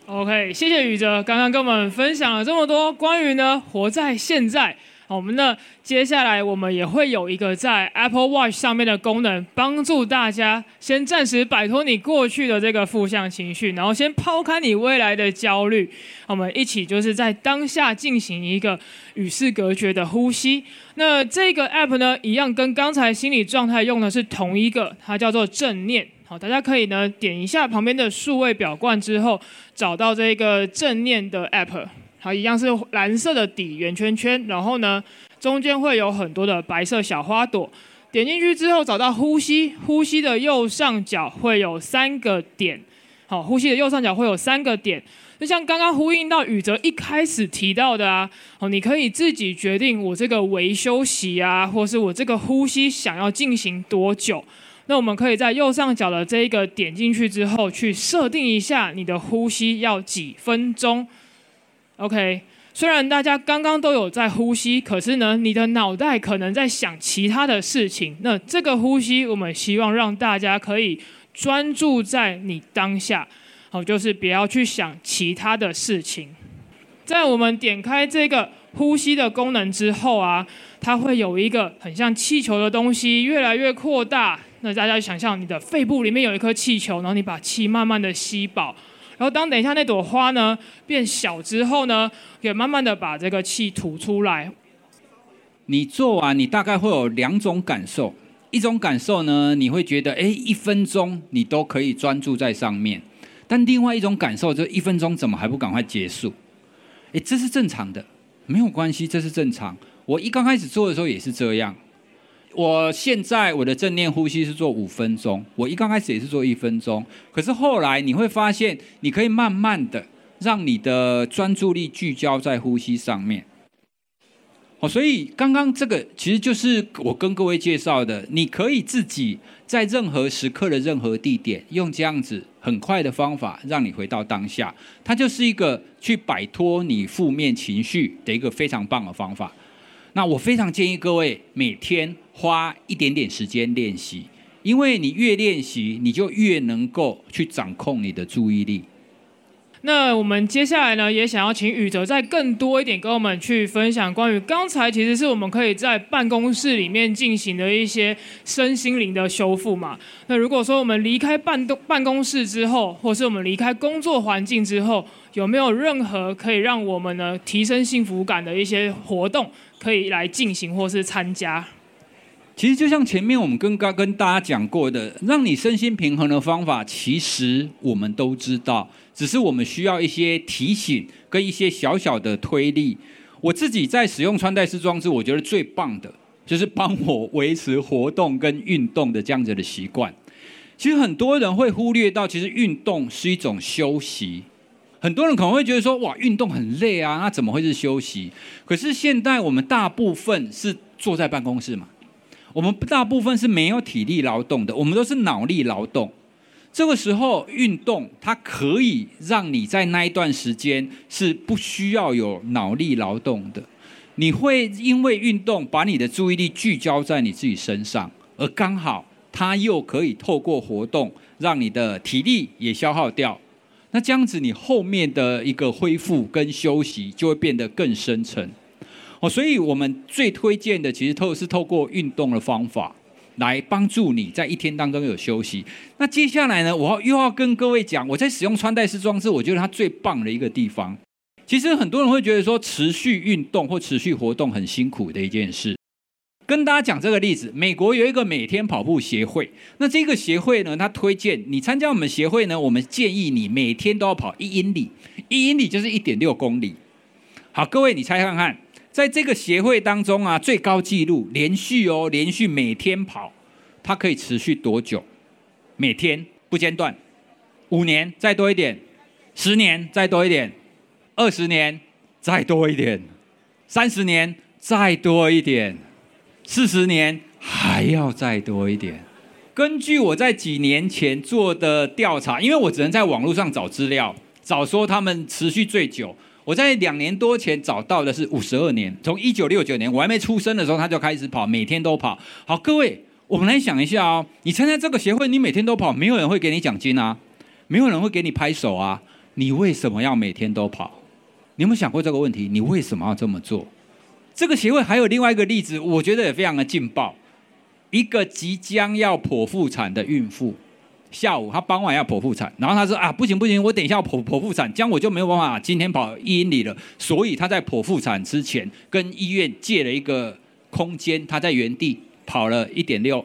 OK，谢谢宇哲，刚刚跟我们分享了这么多关于呢活在现在。好，我们呢接下来我们也会有一个在 Apple Watch 上面的功能，帮助大家先暂时摆脱你过去的这个负向情绪，然后先抛开你未来的焦虑。我们一起就是在当下进行一个与世隔绝的呼吸。那这个 App 呢，一样跟刚才心理状态用的是同一个，它叫做正念。好，大家可以呢点一下旁边的数位表冠之后，找到这个正念的 App。好，一样是蓝色的底圆圈圈，然后呢中间会有很多的白色小花朵。点进去之后，找到呼吸，呼吸的右上角会有三个点。好，呼吸的右上角会有三个点。就像刚刚呼应到宇哲一开始提到的啊，哦，你可以自己决定我这个维休息啊，或是我这个呼吸想要进行多久。那我们可以在右上角的这一个点进去之后，去设定一下你的呼吸要几分钟。OK，虽然大家刚刚都有在呼吸，可是呢，你的脑袋可能在想其他的事情。那这个呼吸，我们希望让大家可以专注在你当下，好，就是不要去想其他的事情。在我们点开这个呼吸的功能之后啊，它会有一个很像气球的东西越来越扩大。那大家想象你的肺部里面有一颗气球，然后你把气慢慢的吸饱，然后当等一下那朵花呢变小之后呢，可以慢慢的把这个气吐出来。你做完，你大概会有两种感受，一种感受呢，你会觉得，哎，一分钟你都可以专注在上面，但另外一种感受就一分钟怎么还不赶快结束？哎，这是正常的，没有关系，这是正常。我一刚开始做的时候也是这样。我现在我的正念呼吸是做五分钟，我一刚开始也是做一分钟，可是后来你会发现，你可以慢慢的让你的专注力聚焦在呼吸上面。哦，所以刚刚这个其实就是我跟各位介绍的，你可以自己在任何时刻的任何地点，用这样子很快的方法，让你回到当下，它就是一个去摆脱你负面情绪的一个非常棒的方法。那我非常建议各位每天花一点点时间练习，因为你越练习，你就越能够去掌控你的注意力。那我们接下来呢，也想要请宇哲再更多一点跟我们去分享关于刚才其实是我们可以在办公室里面进行的一些身心灵的修复嘛。那如果说我们离开办公办公室之后，或是我们离开工作环境之后，有没有任何可以让我们呢提升幸福感的一些活动？可以来进行或是参加。其实就像前面我们跟刚跟大家讲过的，让你身心平衡的方法，其实我们都知道，只是我们需要一些提醒跟一些小小的推力。我自己在使用穿戴式装置，我觉得最棒的就是帮我维持活动跟运动的这样子的习惯。其实很多人会忽略到，其实运动是一种休息。很多人可能会觉得说，哇，运动很累啊，那怎么会是休息？可是现在我们大部分是坐在办公室嘛，我们大部分是没有体力劳动的，我们都是脑力劳动。这个时候运动，它可以让你在那一段时间是不需要有脑力劳动的。你会因为运动把你的注意力聚焦在你自己身上，而刚好它又可以透过活动让你的体力也消耗掉。那这样子，你后面的一个恢复跟休息就会变得更深沉哦。所以我们最推荐的，其实透是透过运动的方法来帮助你在一天当中有休息。那接下来呢，我又要跟各位讲，我在使用穿戴式装置，我觉得它最棒的一个地方。其实很多人会觉得说，持续运动或持续活动很辛苦的一件事。跟大家讲这个例子，美国有一个每天跑步协会，那这个协会呢，他推荐你参加我们协会呢，我们建议你每天都要跑一英里，一英里就是一点六公里。好，各位你猜看看，在这个协会当中啊，最高纪录连续哦，连续每天跑它可以持续多久？每天不间断，五年再多一点，十年再多一点，二十年再多一点，三十年再多一点，四十年还要再多一点。根据我在几年前做的调查，因为我只能在网络上找资料，找说他们持续最久。我在两年多前找到的是五十二年，从一九六九年我还没出生的时候，他就开始跑，每天都跑。好，各位。我们来想一下哦，你参加这个协会，你每天都跑，没有人会给你奖金啊，没有人会给你拍手啊，你为什么要每天都跑？你有没有想过这个问题？你为什么要这么做？这个协会还有另外一个例子，我觉得也非常的劲爆。一个即将要剖腹产的孕妇，下午他傍晚要剖腹产，然后他说啊，不行不行，我等一下要剖剖腹产，这样我就没有办法今天跑一英里了。所以他在剖腹产之前，跟医院借了一个空间，他在原地。跑了一点六，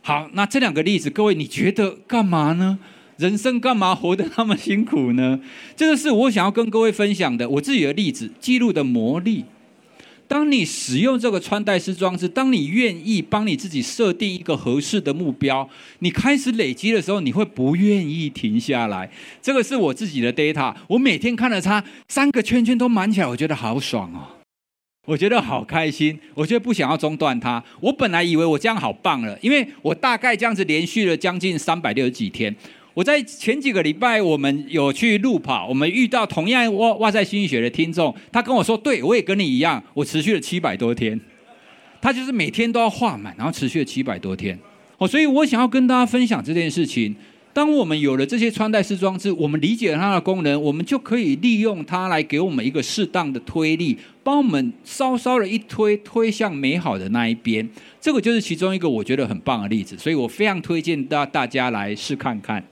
好，那这两个例子，各位你觉得干嘛呢？人生干嘛活得那么辛苦呢？这个是我想要跟各位分享的，我自己的例子，记录的魔力。当你使用这个穿戴式装置，当你愿意帮你自己设定一个合适的目标，你开始累积的时候，你会不愿意停下来。这个是我自己的 data，我每天看了它三个圈圈都满起来，我觉得好爽哦。我觉得好开心，我觉得不想要中断它。我本来以为我这样好棒了，因为我大概这样子连续了将近三百六十几天。我在前几个礼拜，我们有去路跑，我们遇到同样哇哇塞心理学的听众，他跟我说：“对，我也跟你一样，我持续了七百多天。”他就是每天都要画满，然后持续了七百多天。哦，所以我想要跟大家分享这件事情。当我们有了这些穿戴式装置，我们理解了它的功能，我们就可以利用它来给我们一个适当的推力，帮我们稍稍的一推，推向美好的那一边。这个就是其中一个我觉得很棒的例子，所以我非常推荐大大家来试看看。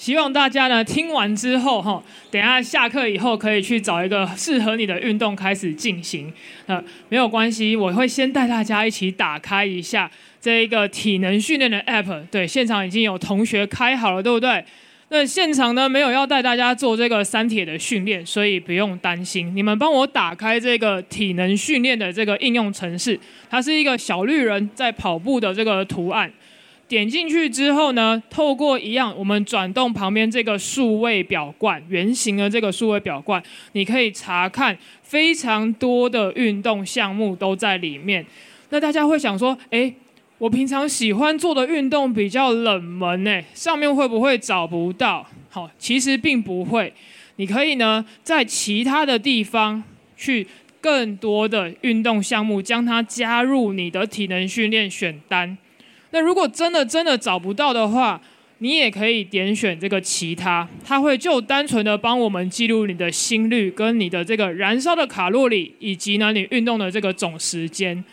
希望大家呢听完之后哈，等下下课以后可以去找一个适合你的运动开始进行。呃，没有关系，我会先带大家一起打开一下这一个体能训练的 App。对，现场已经有同学开好了，对不对？那现场呢没有要带大家做这个三铁的训练，所以不用担心。你们帮我打开这个体能训练的这个应用程式，它是一个小绿人在跑步的这个图案。点进去之后呢，透过一样，我们转动旁边这个数位表冠，圆形的这个数位表冠，你可以查看非常多的运动项目都在里面。那大家会想说，诶，我平常喜欢做的运动比较冷门诶，上面会不会找不到？好，其实并不会。你可以呢，在其他的地方去更多的运动项目，将它加入你的体能训练选单。那如果真的真的找不到的话，你也可以点选这个其他，它会就单纯的帮我们记录你的心率跟你的这个燃烧的卡路里，以及呢你运动的这个总时间。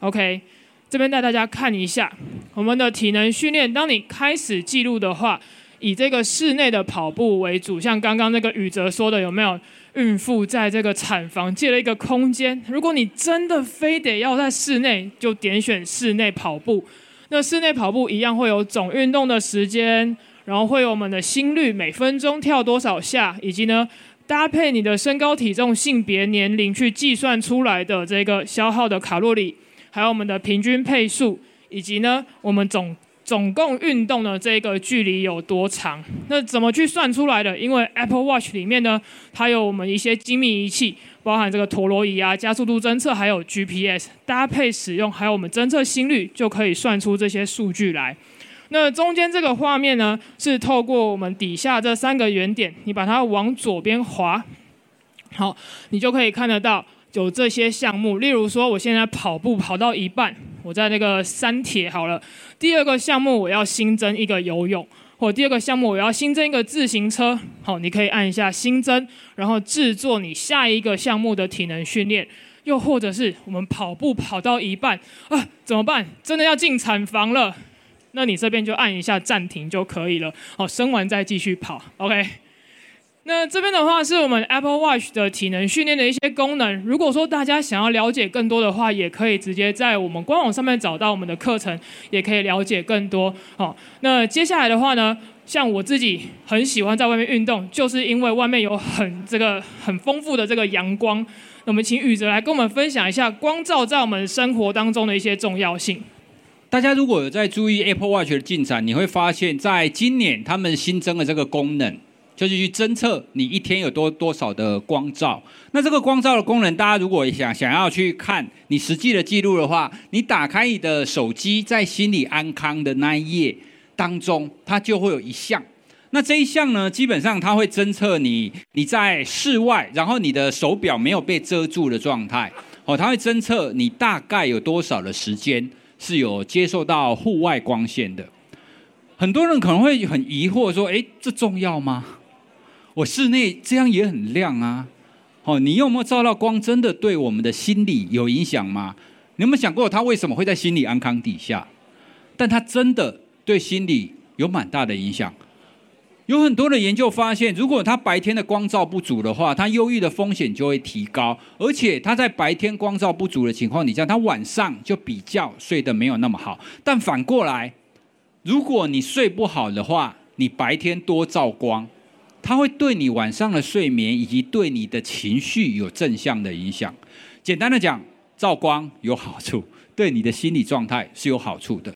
OK，这边带大家看一下我们的体能训练。当你开始记录的话，以这个室内的跑步为主，像刚刚那个宇哲说的，有没有孕妇在这个产房借了一个空间？如果你真的非得要在室内，就点选室内跑步。那室内跑步一样会有总运动的时间，然后会有我们的心率每分钟跳多少下，以及呢搭配你的身高体重、性别、年龄去计算出来的这个消耗的卡路里，还有我们的平均配速，以及呢我们总总共运动的这个距离有多长。那怎么去算出来的？因为 Apple Watch 里面呢，它有我们一些精密仪器。包含这个陀螺仪啊、加速度侦测，还有 GPS 搭配使用，还有我们侦测心率，就可以算出这些数据来。那中间这个画面呢，是透过我们底下这三个圆点，你把它往左边滑，好，你就可以看得到有这些项目。例如说，我现在跑步跑到一半，我在那个三铁好了，第二个项目我要新增一个游泳。我第二个项目，我要新增一个自行车。好，你可以按一下新增，然后制作你下一个项目的体能训练。又或者是我们跑步跑到一半啊，怎么办？真的要进产房了，那你这边就按一下暂停就可以了。好，生完再继续跑。OK。那这边的话是我们 Apple Watch 的体能训练的一些功能。如果说大家想要了解更多的话，也可以直接在我们官网上面找到我们的课程，也可以了解更多。好，那接下来的话呢，像我自己很喜欢在外面运动，就是因为外面有很这个很丰富的这个阳光。那我们请宇哲来跟我们分享一下光照在我们生活当中的一些重要性。大家如果有在注意 Apple Watch 的进展，你会发现在今年他们新增了这个功能，就是去侦测你一天有多多少的光照。那这个光照的功能，大家如果想想要去看你实际的记录的话，你打开你的手机，在心理安康的那一页当中，它就会有一项。那这一项呢，基本上它会侦测你你在室外，然后你的手表没有被遮住的状态。哦，它会侦测你大概有多少的时间是有接受到户外光线的。很多人可能会很疑惑说：“诶，这重要吗？我室内这样也很亮啊。哦，你有没有照到光？真的对我们的心理有影响吗？你有没有想过他为什么会在心理安康底下？但他真的对心理有蛮大的影响。”有很多的研究发现，如果他白天的光照不足的话，他忧郁的风险就会提高，而且他在白天光照不足的情况底下，他晚上就比较睡得没有那么好。但反过来，如果你睡不好的话，你白天多照光，它会对你晚上的睡眠以及对你的情绪有正向的影响。简单的讲，照光有好处，对你的心理状态是有好处的。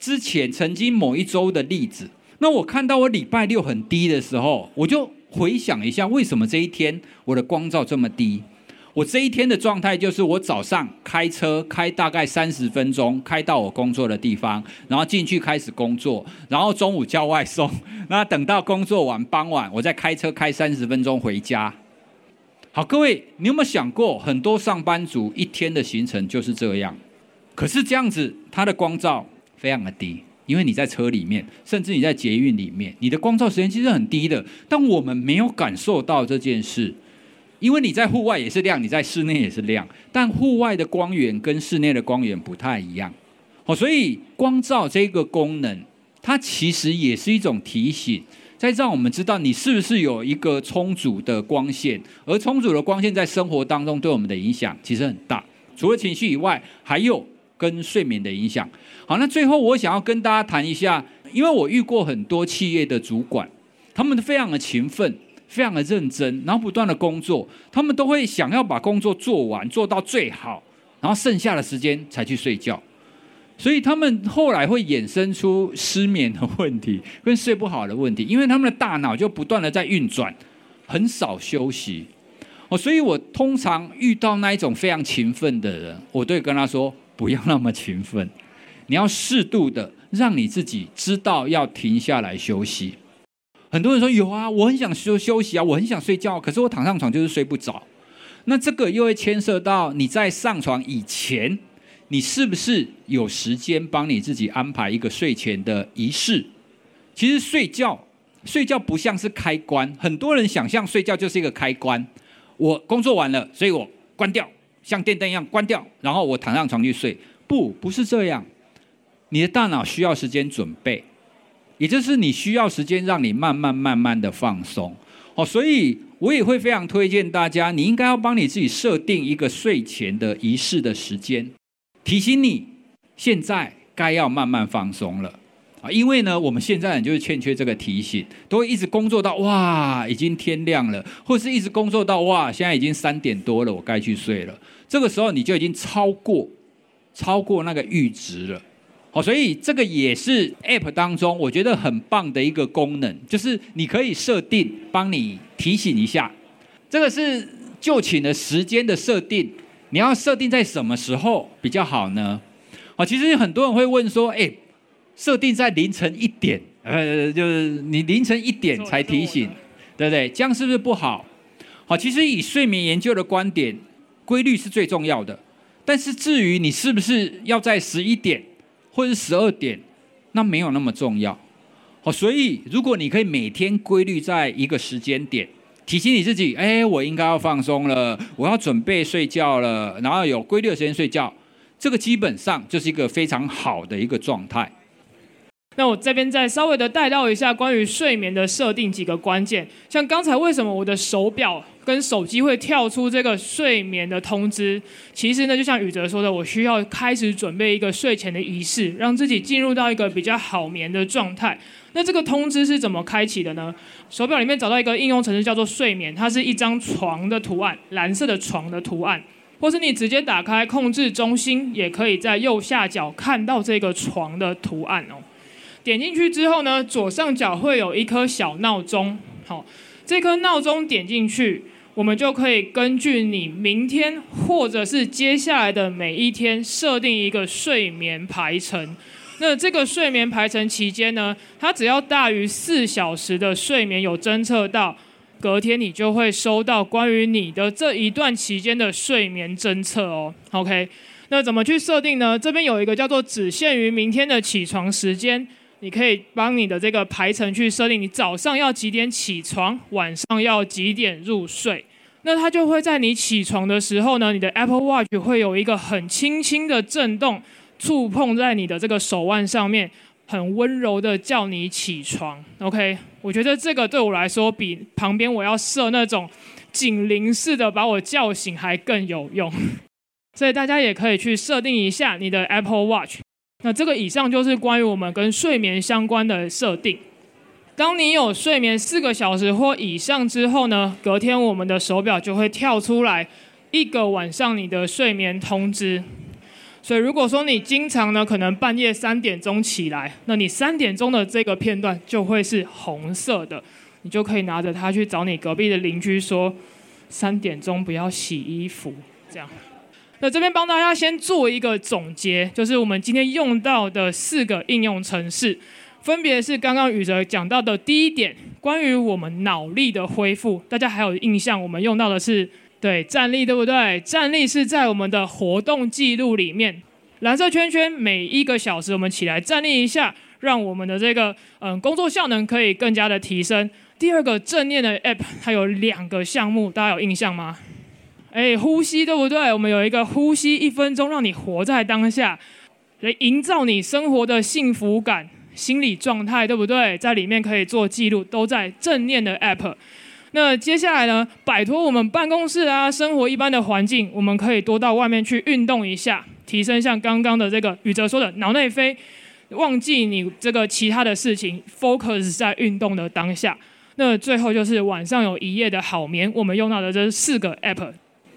之前曾经某一周的例子。那我看到我礼拜六很低的时候，我就回想一下，为什么这一天我的光照这么低？我这一天的状态就是，我早上开车开大概三十分钟，开到我工作的地方，然后进去开始工作，然后中午叫外送，那等到工作完傍晚，我再开车开三十分钟回家。好，各位，你有没有想过，很多上班族一天的行程就是这样？可是这样子，它的光照非常的低。因为你在车里面，甚至你在捷运里面，你的光照时间其实很低的，但我们没有感受到这件事，因为你在户外也是亮，你在室内也是亮，但户外的光源跟室内的光源不太一样，哦，所以光照这个功能，它其实也是一种提醒，在让我们知道你是不是有一个充足的光线，而充足的光线在生活当中对我们的影响其实很大，除了情绪以外，还有。跟睡眠的影响。好，那最后我想要跟大家谈一下，因为我遇过很多企业的主管，他们非常的勤奋，非常的认真，然后不断的工作，他们都会想要把工作做完，做到最好，然后剩下的时间才去睡觉。所以他们后来会衍生出失眠的问题，跟睡不好的问题，因为他们的大脑就不断的在运转，很少休息。哦，所以我通常遇到那一种非常勤奋的人，我都会跟他说。不要那么勤奋，你要适度的让你自己知道要停下来休息。很多人说有啊，我很想休休息啊，我很想睡觉，可是我躺上床就是睡不着。那这个又会牵涉到你在上床以前，你是不是有时间帮你自己安排一个睡前的仪式？其实睡觉，睡觉不像是开关，很多人想象睡觉就是一个开关。我工作完了，所以我关掉。像电灯一样关掉，然后我躺上床去睡。不，不是这样。你的大脑需要时间准备，也就是你需要时间让你慢慢慢慢的放松。哦，所以我也会非常推荐大家，你应该要帮你自己设定一个睡前的仪式的时间，提醒你现在该要慢慢放松了。啊，因为呢，我们现在人就是欠缺这个提醒，都会一直工作到哇，已经天亮了，或是一直工作到哇，现在已经三点多了，我该去睡了。这个时候你就已经超过超过那个阈值了。好，所以这个也是 App 当中我觉得很棒的一个功能，就是你可以设定帮你提醒一下。这个是就寝的时间的设定，你要设定在什么时候比较好呢？好，其实很多人会问说，哎。设定在凌晨一点，呃，就是你凌晨一点才提醒，对不对？这样是不是不好？好，其实以睡眠研究的观点，规律是最重要的。但是至于你是不是要在十一点或者十二点，那没有那么重要。好，所以如果你可以每天规律在一个时间点提醒你自己，哎，我应该要放松了，我要准备睡觉了，然后有规律的时间睡觉，这个基本上就是一个非常好的一个状态。那我这边再稍微的带到一下关于睡眠的设定几个关键，像刚才为什么我的手表跟手机会跳出这个睡眠的通知？其实呢，就像宇哲说的，我需要开始准备一个睡前的仪式，让自己进入到一个比较好眠的状态。那这个通知是怎么开启的呢？手表里面找到一个应用程式叫做睡眠，它是一张床的图案，蓝色的床的图案。或是你直接打开控制中心，也可以在右下角看到这个床的图案哦。点进去之后呢，左上角会有一颗小闹钟，好，这颗闹钟点进去，我们就可以根据你明天或者是接下来的每一天设定一个睡眠排程。那这个睡眠排程期间呢，它只要大于四小时的睡眠有侦测到，隔天你就会收到关于你的这一段期间的睡眠侦测哦。OK，那怎么去设定呢？这边有一个叫做只限于明天的起床时间。你可以帮你的这个排程去设定，你早上要几点起床，晚上要几点入睡。那它就会在你起床的时候呢，你的 Apple Watch 会有一个很轻轻的震动，触碰在你的这个手腕上面，很温柔的叫你起床。OK，我觉得这个对我来说比旁边我要设那种警铃式的把我叫醒还更有用。所以大家也可以去设定一下你的 Apple Watch。那这个以上就是关于我们跟睡眠相关的设定。当你有睡眠四个小时或以上之后呢，隔天我们的手表就会跳出来一个晚上你的睡眠通知。所以如果说你经常呢，可能半夜三点钟起来，那你三点钟的这个片段就会是红色的，你就可以拿着它去找你隔壁的邻居说，三点钟不要洗衣服，这样。那这边帮大家先做一个总结，就是我们今天用到的四个应用程式，分别是刚刚宇哲讲到的第一点，关于我们脑力的恢复，大家还有印象？我们用到的是对站立，对不对？站立是在我们的活动记录里面，蓝色圈圈，每一个小时我们起来站立一下，让我们的这个嗯工作效能可以更加的提升。第二个正念的 App，它有两个项目，大家有印象吗？哎，呼吸对不对？我们有一个呼吸一分钟，让你活在当下，来营造你生活的幸福感、心理状态，对不对？在里面可以做记录，都在正念的 App。那接下来呢，摆脱我们办公室啊、生活一般的环境，我们可以多到外面去运动一下，提升像刚刚的这个宇哲说的脑内飞，忘记你这个其他的事情，focus 在运动的当下。那最后就是晚上有一夜的好眠，我们用到的这四个 App。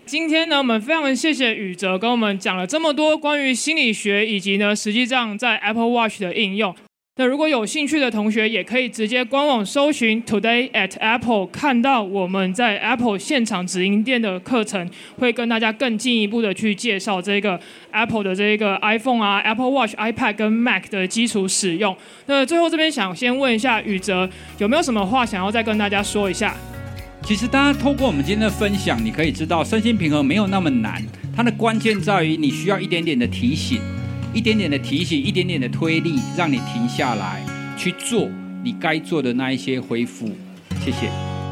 今天呢，我们非常谢谢宇哲跟我们讲了这么多关于心理学以及呢，实际上在 Apple Watch 的应用。那如果有兴趣的同学，也可以直接官网搜寻 Today at Apple，看到我们在 Apple 现场直营店的课程，会跟大家更进一步的去介绍这个 Apple 的这个 iPhone 啊、Apple Watch、iPad 跟 Mac 的基础使用。那最后这边想先问一下宇哲，有没有什么话想要再跟大家说一下？其实，大家透过我们今天的分享，你可以知道身心平衡没有那么难，它的关键在于你需要一点点的提醒，一点点的提醒，一点点的推力，让你停下来去做你该做的那一些恢复。谢谢。